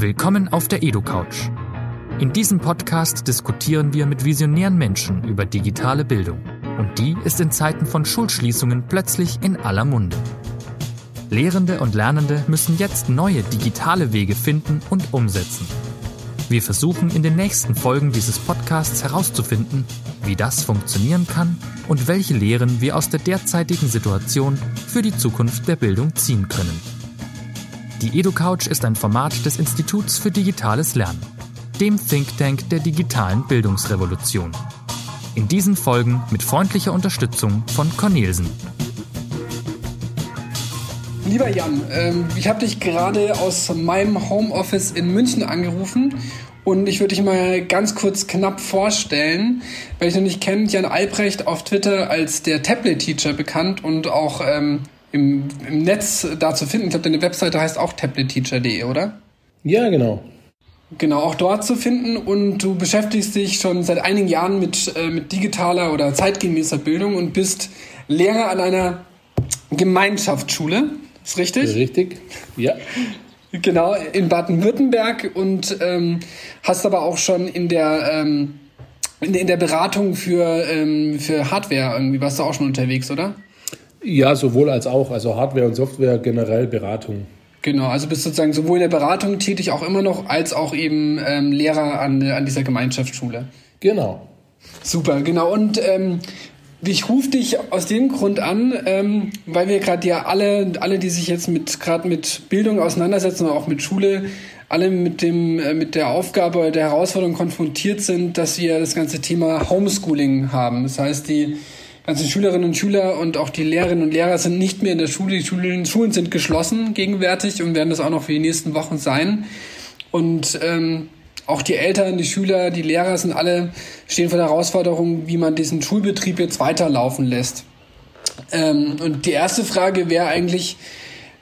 Willkommen auf der EduCouch. In diesem Podcast diskutieren wir mit visionären Menschen über digitale Bildung. Und die ist in Zeiten von Schulschließungen plötzlich in aller Munde. Lehrende und Lernende müssen jetzt neue digitale Wege finden und umsetzen. Wir versuchen in den nächsten Folgen dieses Podcasts herauszufinden, wie das funktionieren kann und welche Lehren wir aus der derzeitigen Situation für die Zukunft der Bildung ziehen können. Die EduCouch ist ein Format des Instituts für digitales Lernen, dem Think Tank der digitalen Bildungsrevolution. In diesen Folgen mit freundlicher Unterstützung von Cornelsen. Lieber Jan, ähm, ich habe dich gerade aus meinem Homeoffice in München angerufen und ich würde dich mal ganz kurz knapp vorstellen. Wer ich noch nicht kennt, Jan Albrecht auf Twitter als der Tablet-Teacher bekannt und auch ähm, im, im Netz da zu finden. Ich glaube, deine Webseite heißt auch tabletteacher.de, oder? Ja, genau. Genau, auch dort zu finden und du beschäftigst dich schon seit einigen Jahren mit, äh, mit digitaler oder zeitgemäßer Bildung und bist Lehrer an einer Gemeinschaftsschule. Ist richtig? Richtig, ja. Genau, in Baden-Württemberg und ähm, hast aber auch schon in der, ähm, in, der Beratung für, ähm, für Hardware irgendwie, warst du auch schon unterwegs, oder? Ja, sowohl als auch, also Hardware und Software generell Beratung. Genau, also bist sozusagen sowohl in der Beratung tätig auch immer noch, als auch eben ähm, Lehrer an, an dieser Gemeinschaftsschule. Genau. Super, genau. Und ähm, ich rufe dich aus dem Grund an, ähm, weil wir gerade ja alle, alle, die sich jetzt mit gerade mit Bildung auseinandersetzen und auch mit Schule, alle mit dem äh, mit der Aufgabe der Herausforderung konfrontiert sind, dass wir das ganze Thema Homeschooling haben. Das heißt, die ganzen Schülerinnen und Schüler und auch die Lehrerinnen und Lehrer sind nicht mehr in der Schule. Die Schulen, Schulen sind geschlossen gegenwärtig und werden das auch noch für die nächsten Wochen sein. Und ähm, auch die Eltern, die Schüler, die Lehrer sind alle stehen vor der Herausforderung, wie man diesen Schulbetrieb jetzt weiterlaufen lässt. Ähm, und die erste Frage wäre eigentlich,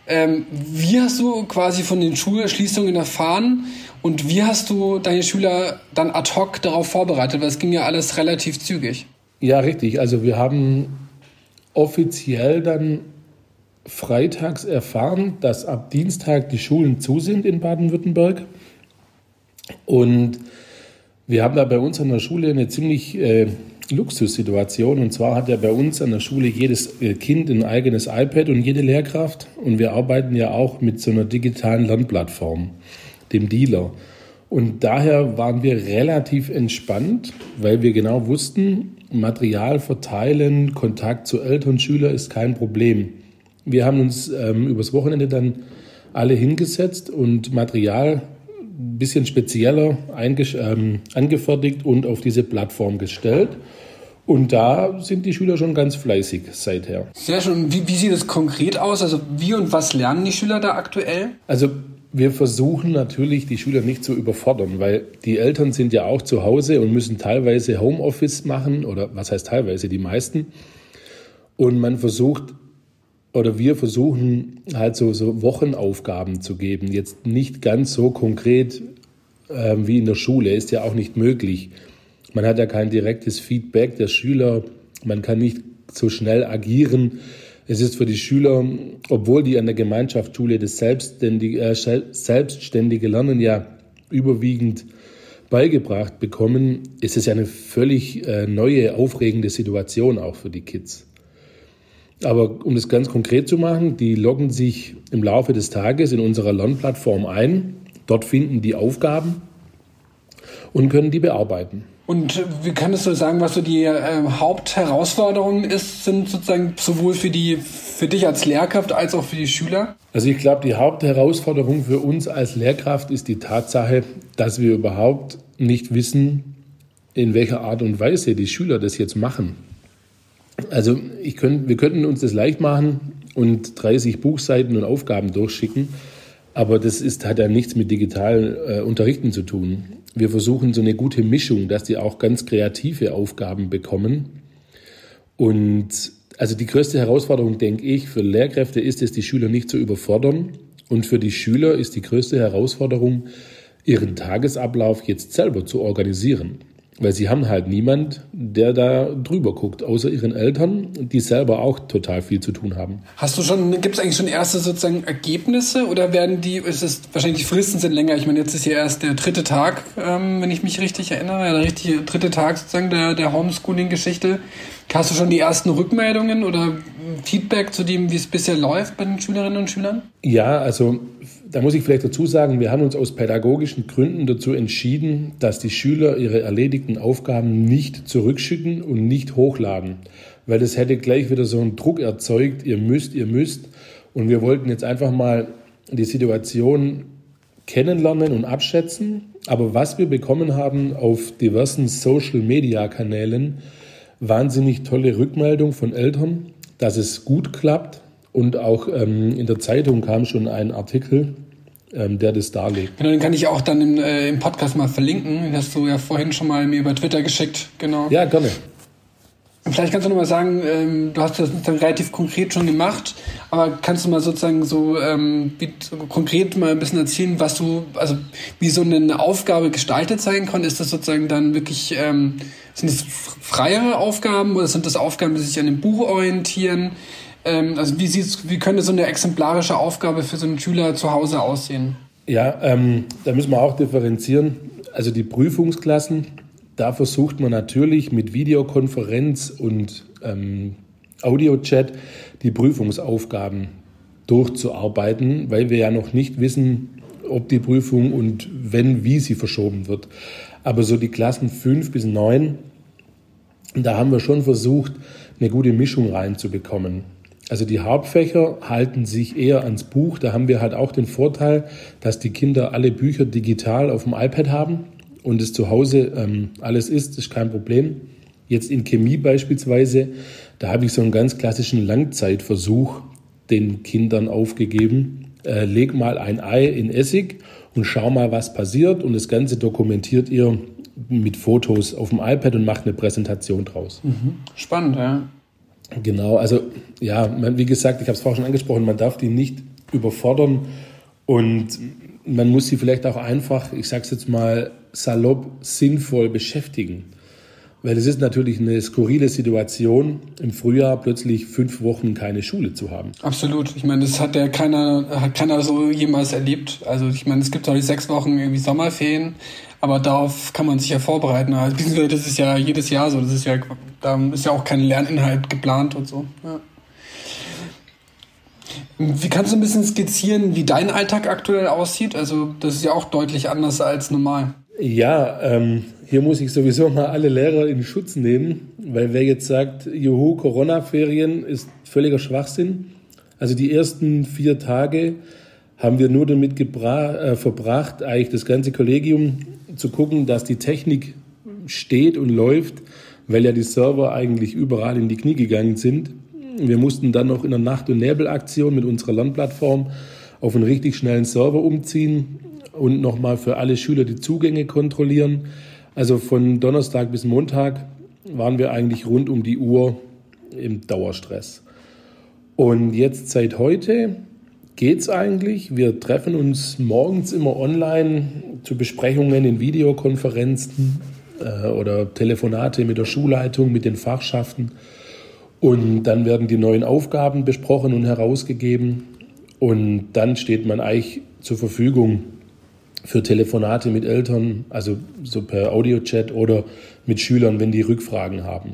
ähm, wie hast du quasi von den Schulschließungen erfahren und wie hast du deine Schüler dann ad hoc darauf vorbereitet? Weil es ging ja alles relativ zügig. Ja, richtig. Also wir haben offiziell dann freitags erfahren, dass ab Dienstag die Schulen zu sind in Baden-Württemberg. Und wir haben da bei uns an der Schule eine ziemlich äh, Luxussituation. Und zwar hat ja bei uns an der Schule jedes äh, Kind ein eigenes iPad und jede Lehrkraft. Und wir arbeiten ja auch mit so einer digitalen Lernplattform, dem Dealer. Und daher waren wir relativ entspannt, weil wir genau wussten, Material verteilen, Kontakt zu Eltern, Schüler ist kein Problem. Wir haben uns ähm, übers Wochenende dann alle hingesetzt und Material ein bisschen spezieller ähm, angefertigt und auf diese Plattform gestellt. Und da sind die Schüler schon ganz fleißig seither. Sehr schön. Wie, wie sieht es konkret aus? Also wie und was lernen die Schüler da aktuell? Also wir versuchen natürlich, die Schüler nicht zu überfordern, weil die Eltern sind ja auch zu Hause und müssen teilweise Homeoffice machen oder was heißt teilweise, die meisten. Und man versucht oder wir versuchen halt so, so Wochenaufgaben zu geben. Jetzt nicht ganz so konkret äh, wie in der Schule, ist ja auch nicht möglich. Man hat ja kein direktes Feedback der Schüler, man kann nicht so schnell agieren. Es ist für die Schüler, obwohl die an der Gemeinschaftsschule das selbstständige, äh, selbstständige Lernen ja überwiegend beigebracht bekommen, ist es ja eine völlig äh, neue, aufregende Situation auch für die Kids. Aber um das ganz konkret zu machen, die loggen sich im Laufe des Tages in unserer Lernplattform ein. Dort finden die Aufgaben und können die bearbeiten. Und wie kannst du sagen, was so die äh, Hauptherausforderung ist, sind sozusagen sowohl für die für dich als Lehrkraft als auch für die Schüler? Also ich glaube, die Hauptherausforderung für uns als Lehrkraft ist die Tatsache, dass wir überhaupt nicht wissen, in welcher Art und Weise die Schüler das jetzt machen. Also ich könnt, wir könnten uns das leicht machen und 30 Buchseiten und Aufgaben durchschicken, aber das ist, hat ja nichts mit digital äh, Unterrichten zu tun. Wir versuchen so eine gute Mischung, dass die auch ganz kreative Aufgaben bekommen. Und also die größte Herausforderung, denke ich, für Lehrkräfte ist es, die Schüler nicht zu überfordern. Und für die Schüler ist die größte Herausforderung, ihren Tagesablauf jetzt selber zu organisieren. Weil sie haben halt niemand, der da drüber guckt, außer ihren Eltern, die selber auch total viel zu tun haben. Hast du schon, gibt es eigentlich schon erste sozusagen Ergebnisse oder werden die, ist es wahrscheinlich die Fristen sind länger? Ich meine, jetzt ist ja erst der dritte Tag, ähm, wenn ich mich richtig erinnere, der richtige dritte Tag sozusagen der, der Homeschooling-Geschichte. Hast du schon die ersten Rückmeldungen oder Feedback zu dem, wie es bisher läuft bei den Schülerinnen und Schülern? Ja, also da muss ich vielleicht dazu sagen, wir haben uns aus pädagogischen Gründen dazu entschieden, dass die Schüler ihre erledigten Aufgaben nicht zurückschicken und nicht hochladen, weil das hätte gleich wieder so einen Druck erzeugt, ihr müsst, ihr müsst. Und wir wollten jetzt einfach mal die Situation kennenlernen und abschätzen. Aber was wir bekommen haben auf diversen Social-Media-Kanälen, wahnsinnig tolle Rückmeldung von Eltern, dass es gut klappt. Und auch ähm, in der Zeitung kam schon ein Artikel, ähm, der das darlegt. Genau, den kann ich auch dann im, äh, im Podcast mal verlinken. Den hast du ja vorhin schon mal mir über Twitter geschickt. Genau. Ja, gerne. Vielleicht kannst du noch mal sagen, ähm, du hast das dann relativ konkret schon gemacht, aber kannst du mal sozusagen so, ähm, wie, so konkret mal ein bisschen erzählen, was du, also wie so eine Aufgabe gestaltet sein kann? Ist das sozusagen dann wirklich, ähm, sind das freiere Aufgaben oder sind das Aufgaben, die sich an dem Buch orientieren? Ähm, also wie, sieht's, wie könnte so eine exemplarische Aufgabe für so einen Schüler zu Hause aussehen? Ja, ähm, da müssen wir auch differenzieren. Also die Prüfungsklassen, da versucht man natürlich mit Videokonferenz und ähm, Audiochat die Prüfungsaufgaben durchzuarbeiten, weil wir ja noch nicht wissen, ob die Prüfung und wenn, wie sie verschoben wird. Aber so die Klassen 5 bis 9, da haben wir schon versucht, eine gute Mischung reinzubekommen. Also die Hauptfächer halten sich eher ans Buch. Da haben wir halt auch den Vorteil, dass die Kinder alle Bücher digital auf dem iPad haben und es zu Hause ähm, alles ist, ist kein Problem. Jetzt in Chemie beispielsweise, da habe ich so einen ganz klassischen Langzeitversuch den Kindern aufgegeben. Äh, leg mal ein Ei in Essig und schau mal, was passiert. Und das Ganze dokumentiert ihr mit Fotos auf dem iPad und macht eine Präsentation draus. Mhm. Spannend, ja. Genau, also ja, man, wie gesagt, ich habe es vorhin schon angesprochen, man darf die nicht überfordern und man muss sie vielleicht auch einfach, ich sage es jetzt mal salopp, sinnvoll beschäftigen. Weil es ist natürlich eine skurrile Situation, im Frühjahr plötzlich fünf Wochen keine Schule zu haben. Absolut. Ich meine, das hat ja keiner, hat keiner so jemals erlebt. Also ich meine, es gibt die sechs Wochen irgendwie Sommerferien, aber darauf kann man sich ja vorbereiten. Also, das ist ja jedes Jahr so. Das ist ja, da ist ja auch kein Lerninhalt geplant und so. Ja. Wie kannst du ein bisschen skizzieren, wie dein Alltag aktuell aussieht? Also, das ist ja auch deutlich anders als normal. Ja, ähm, hier muss ich sowieso mal alle Lehrer in Schutz nehmen, weil wer jetzt sagt, juhu, Corona-Ferien ist völliger Schwachsinn. Also die ersten vier Tage haben wir nur damit äh, verbracht, eigentlich das ganze Kollegium zu gucken, dass die Technik steht und läuft, weil ja die Server eigentlich überall in die Knie gegangen sind. Wir mussten dann noch in der Nacht- und Nebelaktion mit unserer Lernplattform auf einen richtig schnellen Server umziehen und nochmal für alle Schüler die Zugänge kontrollieren. Also von Donnerstag bis Montag waren wir eigentlich rund um die Uhr im Dauerstress. Und jetzt seit heute geht's eigentlich. Wir treffen uns morgens immer online zu Besprechungen in Videokonferenzen äh, oder Telefonate mit der Schulleitung, mit den Fachschaften. Und dann werden die neuen Aufgaben besprochen und herausgegeben. Und dann steht man eigentlich zur Verfügung für Telefonate mit Eltern, also so per Audiochat oder mit Schülern, wenn die Rückfragen haben.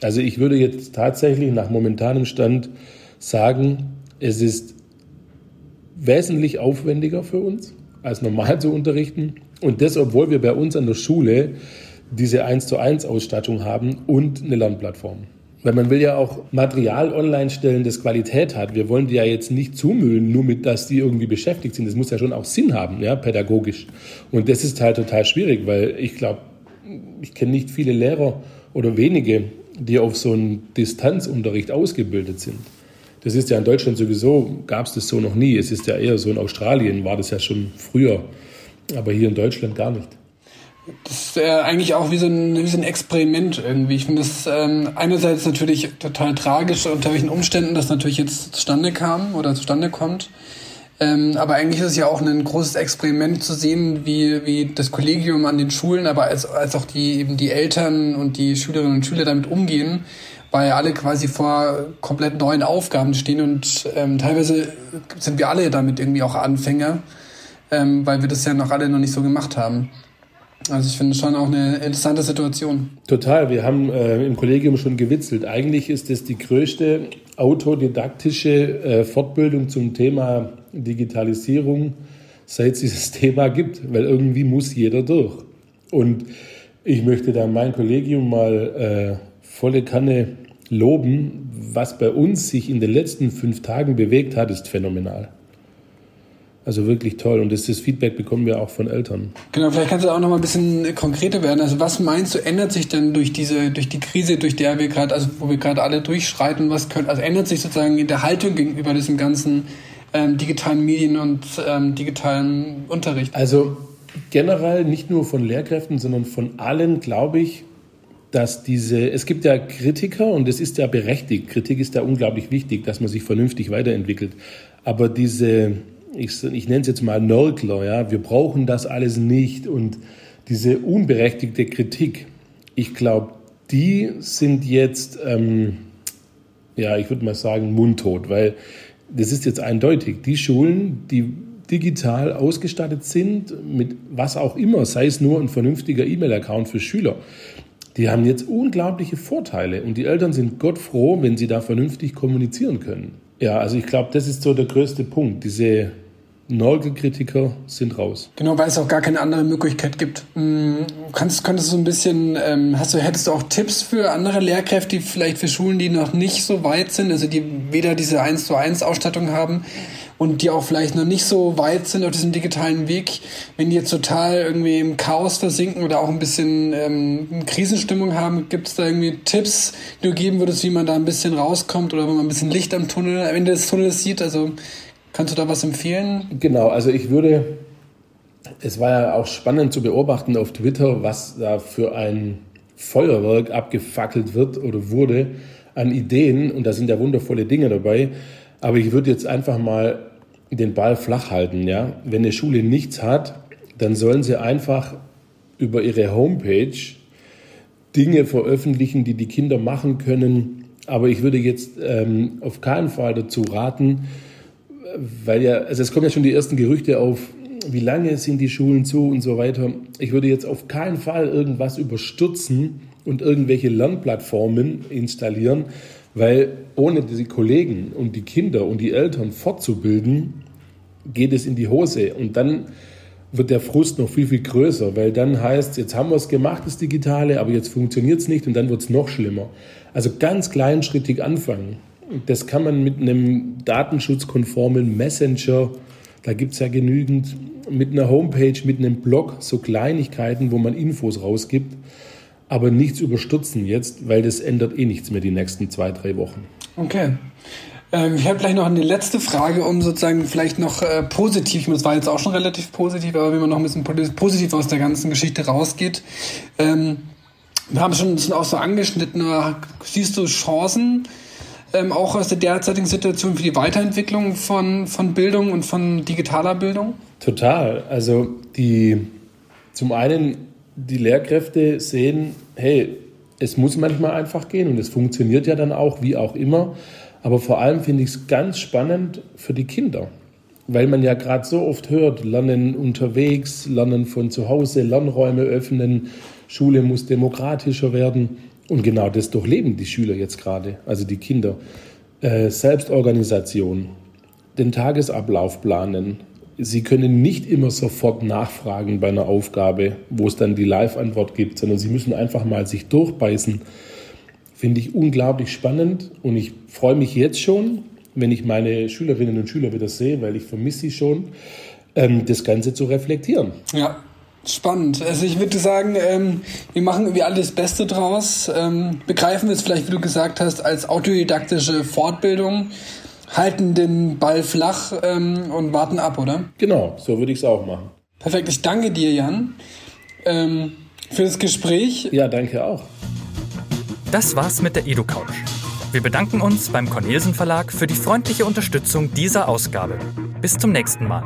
Also ich würde jetzt tatsächlich nach momentanem Stand sagen, es ist wesentlich aufwendiger für uns, als normal zu unterrichten. Und das, obwohl wir bei uns an der Schule diese 1 zu 1 Ausstattung haben und eine Lernplattform. Weil man will ja auch Material online stellen, das Qualität hat. Wir wollen die ja jetzt nicht zumüllen, nur mit, dass die irgendwie beschäftigt sind. Das muss ja schon auch Sinn haben, ja, pädagogisch. Und das ist halt total schwierig, weil ich glaube, ich kenne nicht viele Lehrer oder wenige, die auf so einen Distanzunterricht ausgebildet sind. Das ist ja in Deutschland sowieso, gab es das so noch nie. Es ist ja eher so in Australien, war das ja schon früher. Aber hier in Deutschland gar nicht. Das ist äh, eigentlich auch wie so, ein, wie so ein Experiment irgendwie. Ich finde das ähm, einerseits natürlich total tragisch, unter welchen Umständen das natürlich jetzt zustande kam oder zustande kommt. Ähm, aber eigentlich ist es ja auch ein großes Experiment zu sehen, wie, wie das Kollegium an den Schulen, aber als, als auch die, eben die Eltern und die Schülerinnen und Schüler damit umgehen, weil alle quasi vor komplett neuen Aufgaben stehen und ähm, teilweise sind wir alle damit irgendwie auch Anfänger, ähm, weil wir das ja noch alle noch nicht so gemacht haben. Also ich finde schon auch eine interessante Situation. Total. Wir haben äh, im Kollegium schon gewitzelt. Eigentlich ist es die größte autodidaktische äh, Fortbildung zum Thema Digitalisierung, seit es dieses Thema gibt, weil irgendwie muss jeder durch. Und ich möchte da mein Kollegium mal äh, volle Kanne loben. Was bei uns sich in den letzten fünf Tagen bewegt hat, ist phänomenal. Also wirklich toll. Und das, das, Feedback bekommen wir auch von Eltern. Genau, vielleicht kannst du auch noch mal ein bisschen konkreter werden. Also was meinst du, ändert sich denn durch diese, durch die Krise, durch der wir gerade, also wo wir gerade alle durchschreiten, was können, also ändert sich sozusagen in der Haltung gegenüber diesem ganzen ähm, digitalen Medien und ähm, digitalen Unterricht? Also generell nicht nur von Lehrkräften, sondern von allen, glaube ich, dass diese, es gibt ja Kritiker und es ist ja berechtigt, Kritik ist ja unglaublich wichtig, dass man sich vernünftig weiterentwickelt. Aber diese, ich, ich nenne es jetzt mal Nörgler, ja, wir brauchen das alles nicht und diese unberechtigte Kritik, ich glaube, die sind jetzt, ähm, ja, ich würde mal sagen, mundtot, weil das ist jetzt eindeutig. Die Schulen, die digital ausgestattet sind, mit was auch immer, sei es nur ein vernünftiger E-Mail-Account für Schüler, die haben jetzt unglaubliche Vorteile und die Eltern sind Gott froh, wenn sie da vernünftig kommunizieren können. Ja, also ich glaube, das ist so der größte Punkt, diese Norgelkritiker sind raus. Genau, weil es auch gar keine andere Möglichkeit gibt. Hm, kannst, könntest du so ein bisschen, ähm, hast du, hättest du auch Tipps für andere Lehrkräfte, vielleicht für Schulen, die noch nicht so weit sind, also die weder diese 1 zu 1 Ausstattung haben und die auch vielleicht noch nicht so weit sind auf diesem digitalen Weg, wenn die jetzt total irgendwie im Chaos versinken oder auch ein bisschen ähm, Krisenstimmung haben, gibt es da irgendwie Tipps, die du geben würdest, wie man da ein bisschen rauskommt oder wenn man ein bisschen Licht am Tunnel, am Ende des Tunnels sieht? Also Kannst du da was empfehlen? Genau, also ich würde, es war ja auch spannend zu beobachten auf Twitter, was da für ein Feuerwerk abgefackelt wird oder wurde an Ideen und da sind ja wundervolle Dinge dabei. Aber ich würde jetzt einfach mal den Ball flach halten. Ja? Wenn eine Schule nichts hat, dann sollen sie einfach über ihre Homepage Dinge veröffentlichen, die die Kinder machen können. Aber ich würde jetzt ähm, auf keinen Fall dazu raten, weil ja, also es kommen ja schon die ersten Gerüchte auf, wie lange sind die Schulen zu und so weiter. Ich würde jetzt auf keinen Fall irgendwas überstürzen und irgendwelche Lernplattformen installieren, weil ohne die Kollegen und die Kinder und die Eltern fortzubilden, geht es in die Hose. Und dann wird der Frust noch viel, viel größer, weil dann heißt, jetzt haben wir es gemacht, das Digitale, aber jetzt funktioniert es nicht und dann wird es noch schlimmer. Also ganz kleinschrittig anfangen. Das kann man mit einem datenschutzkonformen Messenger, da gibt es ja genügend, mit einer Homepage, mit einem Blog, so Kleinigkeiten, wo man Infos rausgibt, aber nichts überstürzen jetzt, weil das ändert eh nichts mehr die nächsten zwei, drei Wochen. Okay. Ähm, ich habe gleich noch eine letzte Frage, um sozusagen vielleicht noch äh, positiv, das war jetzt auch schon relativ positiv, aber wenn man noch ein bisschen positiv aus der ganzen Geschichte rausgeht. Ähm, wir haben schon, schon auch so angeschnitten, siehst du Chancen, ähm, auch aus der derzeitigen Situation für die Weiterentwicklung von, von Bildung und von digitaler Bildung? Total. Also die zum einen die Lehrkräfte sehen, hey, es muss manchmal einfach gehen und es funktioniert ja dann auch, wie auch immer. Aber vor allem finde ich es ganz spannend für die Kinder, weil man ja gerade so oft hört, Lernen unterwegs, Lernen von zu Hause, Lernräume öffnen, Schule muss demokratischer werden. Und genau das durchleben die Schüler jetzt gerade, also die Kinder. Äh, Selbstorganisation, den Tagesablauf planen. Sie können nicht immer sofort nachfragen bei einer Aufgabe, wo es dann die Live-Antwort gibt, sondern sie müssen einfach mal sich durchbeißen. Finde ich unglaublich spannend und ich freue mich jetzt schon, wenn ich meine Schülerinnen und Schüler wieder sehe, weil ich vermisse sie schon, ähm, das Ganze zu reflektieren. Ja, Spannend. Also ich würde sagen, ähm, wir machen irgendwie alles Beste draus. Ähm, begreifen wir es vielleicht, wie du gesagt hast, als autodidaktische Fortbildung, halten den Ball flach ähm, und warten ab, oder? Genau, so würde ich es auch machen. Perfekt. Ich danke dir, Jan, ähm, für das Gespräch. Ja, danke auch. Das war's mit der EduCouch. Wir bedanken uns beim Cornelsen Verlag für die freundliche Unterstützung dieser Ausgabe. Bis zum nächsten Mal.